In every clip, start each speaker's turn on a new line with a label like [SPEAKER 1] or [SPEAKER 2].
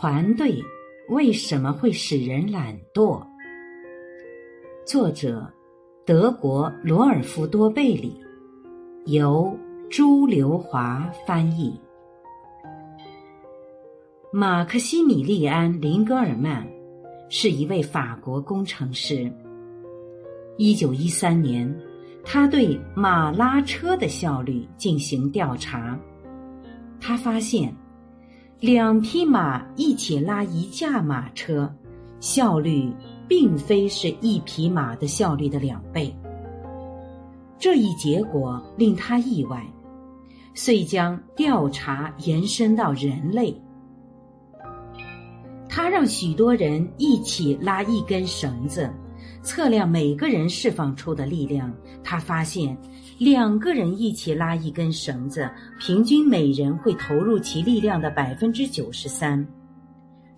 [SPEAKER 1] 团队为什么会使人懒惰？作者：德国罗尔夫多贝里，由朱留华翻译。马克西米利安·林格尔曼是一位法国工程师。一九一三年，他对马拉车的效率进行调查，他发现。两匹马一起拉一架马车，效率并非是一匹马的效率的两倍。这一结果令他意外，遂将调查延伸到人类。他让许多人一起拉一根绳子，测量每个人释放出的力量。他发现。两个人一起拉一根绳子，平均每人会投入其力量的百分之九十三。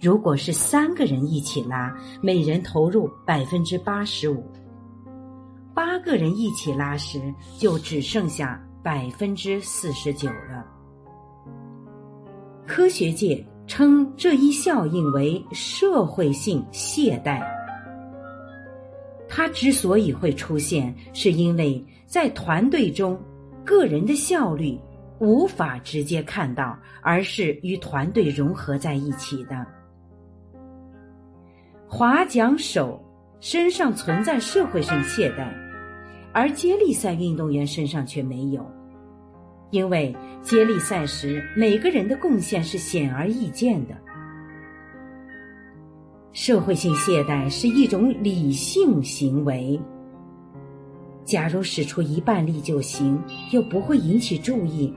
[SPEAKER 1] 如果是三个人一起拉，每人投入百分之八十五。八个人一起拉时，就只剩下百分之四十九了。科学界称这一效应为社会性懈怠。它之所以会出现，是因为。在团队中，个人的效率无法直接看到，而是与团队融合在一起的。划桨手身上存在社会性懈怠，而接力赛运动员身上却没有，因为接力赛时每个人的贡献是显而易见的。社会性懈怠是一种理性行为。假如使出一半力就行，又不会引起注意，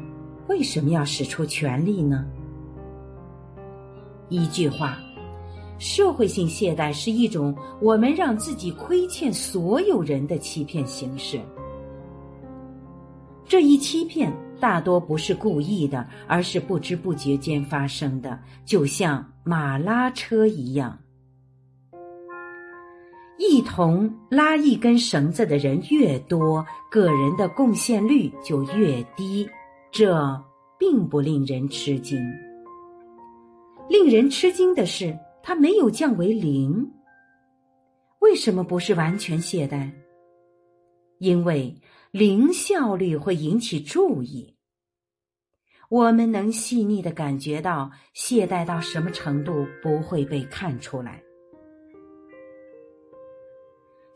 [SPEAKER 1] 为什么要使出全力呢？一句话，社会性懈怠是一种我们让自己亏欠所有人的欺骗形式。这一欺骗大多不是故意的，而是不知不觉间发生的，就像马拉车一样。一同拉一根绳子的人越多，个人的贡献率就越低，这并不令人吃惊。令人吃惊的是，它没有降为零。为什么不是完全懈怠？因为零效率会引起注意。我们能细腻的感觉到，懈怠到什么程度不会被看出来。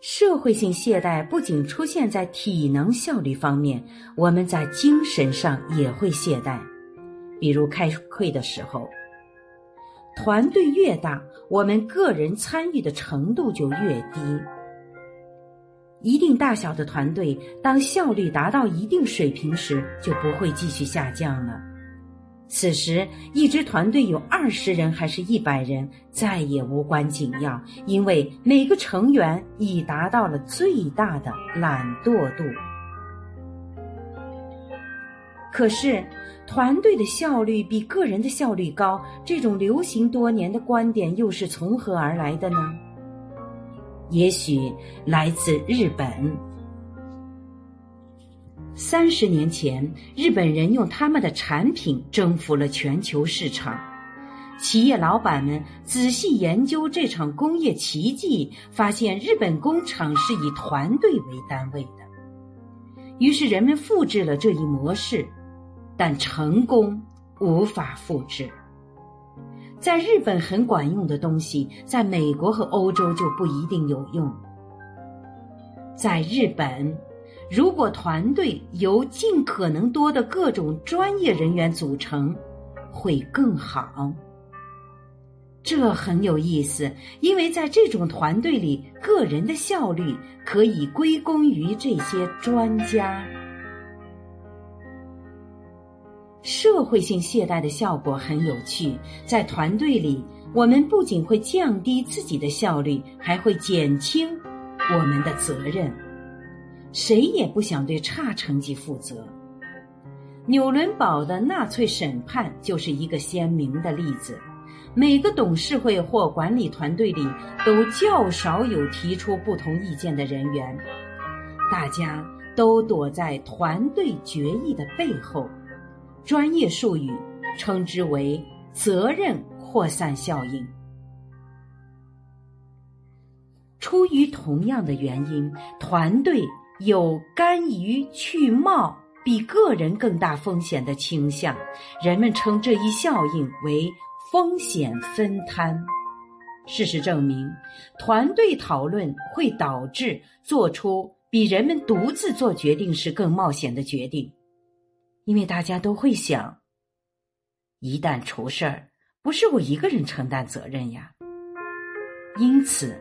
[SPEAKER 1] 社会性懈怠不仅出现在体能效率方面，我们在精神上也会懈怠。比如开会的时候，团队越大，我们个人参与的程度就越低。一定大小的团队，当效率达到一定水平时，就不会继续下降了。此时，一支团队有二十人还是一百人，再也无关紧要，因为每个成员已达到了最大的懒惰度。可是，团队的效率比个人的效率高，这种流行多年的观点又是从何而来的呢？也许来自日本。三十年前，日本人用他们的产品征服了全球市场。企业老板们仔细研究这场工业奇迹，发现日本工厂是以团队为单位的。于是人们复制了这一模式，但成功无法复制。在日本很管用的东西，在美国和欧洲就不一定有用。在日本。如果团队由尽可能多的各种专业人员组成，会更好。这很有意思，因为在这种团队里，个人的效率可以归功于这些专家。社会性懈怠的效果很有趣，在团队里，我们不仅会降低自己的效率，还会减轻我们的责任。谁也不想对差成绩负责。纽伦堡的纳粹审判就是一个鲜明的例子。每个董事会或管理团队里都较少有提出不同意见的人员，大家都躲在团队决议的背后，专业术语称之为责任扩散效应。出于同样的原因，团队有甘于去冒比个人更大风险的倾向。人们称这一效应为风险分摊。事实证明，团队讨论会导致做出比人们独自做决定时更冒险的决定，因为大家都会想：一旦出事儿，不是我一个人承担责任呀。因此。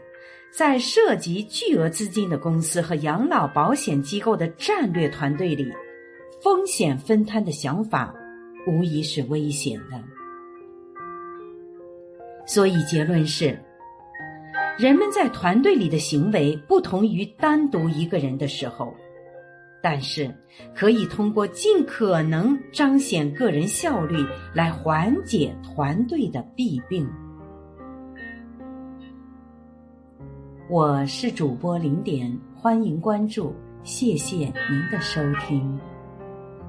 [SPEAKER 1] 在涉及巨额资金的公司和养老保险机构的战略团队里，风险分摊的想法无疑是危险的。所以结论是，人们在团队里的行为不同于单独一个人的时候，但是可以通过尽可能彰显个人效率来缓解团队的弊病。我是主播零点，欢迎关注，谢谢您的收听。